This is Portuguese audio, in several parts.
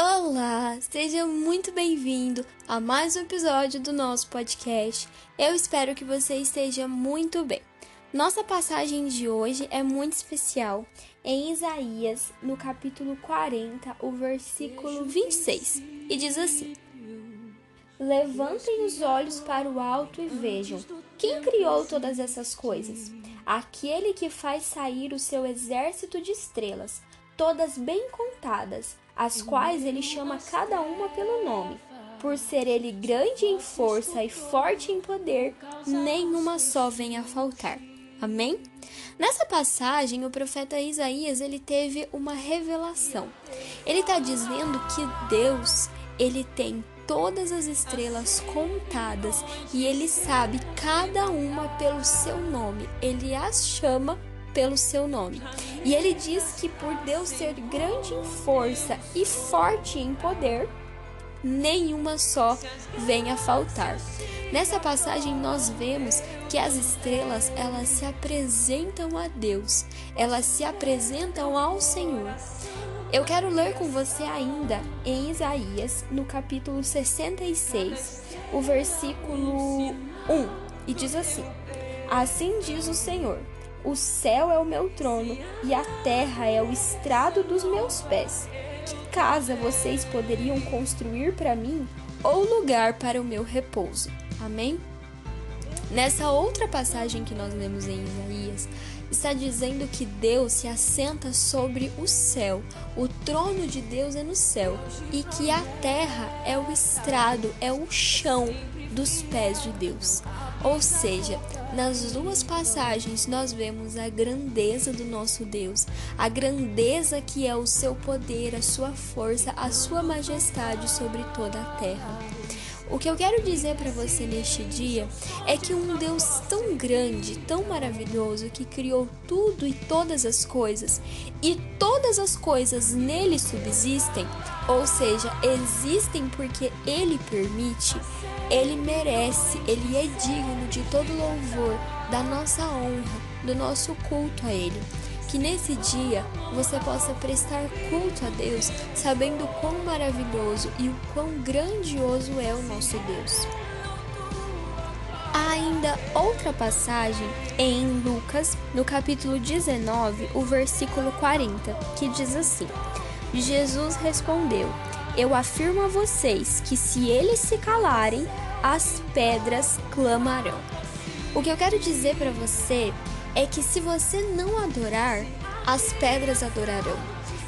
Olá, seja muito bem-vindo a mais um episódio do nosso podcast. Eu espero que você esteja muito bem. Nossa passagem de hoje é muito especial em Isaías, no capítulo 40, o versículo 26, e diz assim: Levantem os olhos para o alto e vejam quem criou todas essas coisas. Aquele que faz sair o seu exército de estrelas, todas bem contadas as quais ele chama cada uma pelo nome. Por ser ele grande em força e forte em poder, nenhuma só vem a faltar. Amém? Nessa passagem, o profeta Isaías ele teve uma revelação. Ele está dizendo que Deus ele tem todas as estrelas contadas e ele sabe cada uma pelo seu nome. Ele as chama pelo seu nome. E ele diz que por Deus ser grande em força e forte em poder, nenhuma só vem a faltar. Nessa passagem nós vemos que as estrelas elas se apresentam a Deus, elas se apresentam ao Senhor. Eu quero ler com você ainda em Isaías, no capítulo 66, o versículo 1, e diz assim: Assim diz o Senhor: o céu é o meu trono e a terra é o estrado dos meus pés. Que casa vocês poderiam construir para mim ou lugar para o meu repouso? Amém? Nessa outra passagem que nós lemos em Isaías, está dizendo que Deus se assenta sobre o céu, o trono de Deus é no céu, e que a terra é o estrado, é o chão dos pés de Deus. Ou seja, nas duas passagens nós vemos a grandeza do nosso Deus, a grandeza que é o seu poder, a sua força, a sua majestade sobre toda a terra. O que eu quero dizer para você neste dia é que um Deus tão grande, tão maravilhoso, que criou tudo e todas as coisas, e todas as coisas nele subsistem, ou seja, existem porque ele permite, ele merece, ele é digno de todo louvor, da nossa honra, do nosso culto a ele. Que nesse dia você possa prestar culto a Deus, sabendo quão maravilhoso e o quão grandioso é o nosso Deus. Há ainda outra passagem em Lucas, no capítulo 19, o versículo 40, que diz assim: Jesus respondeu: Eu afirmo a vocês que se eles se calarem, as pedras clamarão. O que eu quero dizer para você é que se você não adorar, as pedras adorarão.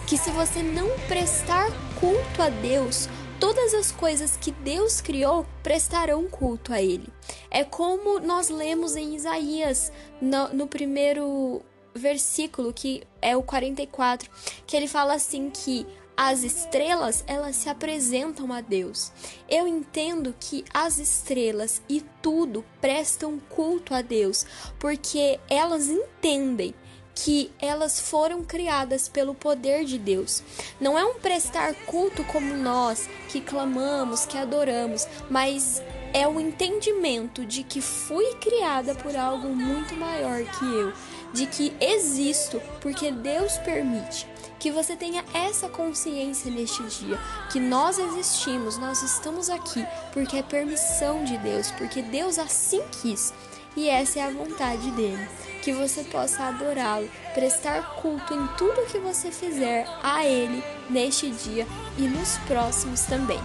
Que se você não prestar culto a Deus, todas as coisas que Deus criou prestarão culto a Ele. É como nós lemos em Isaías, no, no primeiro versículo, que é o 44, que ele fala assim que as estrelas, elas se apresentam a Deus. Eu entendo que as estrelas e tudo prestam culto a Deus, porque elas entendem que elas foram criadas pelo poder de Deus. Não é um prestar culto como nós, que clamamos, que adoramos, mas é o entendimento de que fui criada por algo muito maior que eu, de que existo porque Deus permite que você tenha essa consciência neste dia, que nós existimos, nós estamos aqui porque é permissão de Deus, porque Deus assim quis e essa é a vontade dele. Que você possa adorá-lo, prestar culto em tudo que você fizer a Ele neste dia e nos próximos também.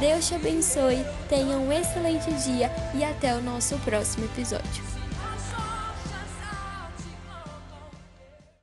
Deus te abençoe, tenha um excelente dia e até o nosso próximo episódio.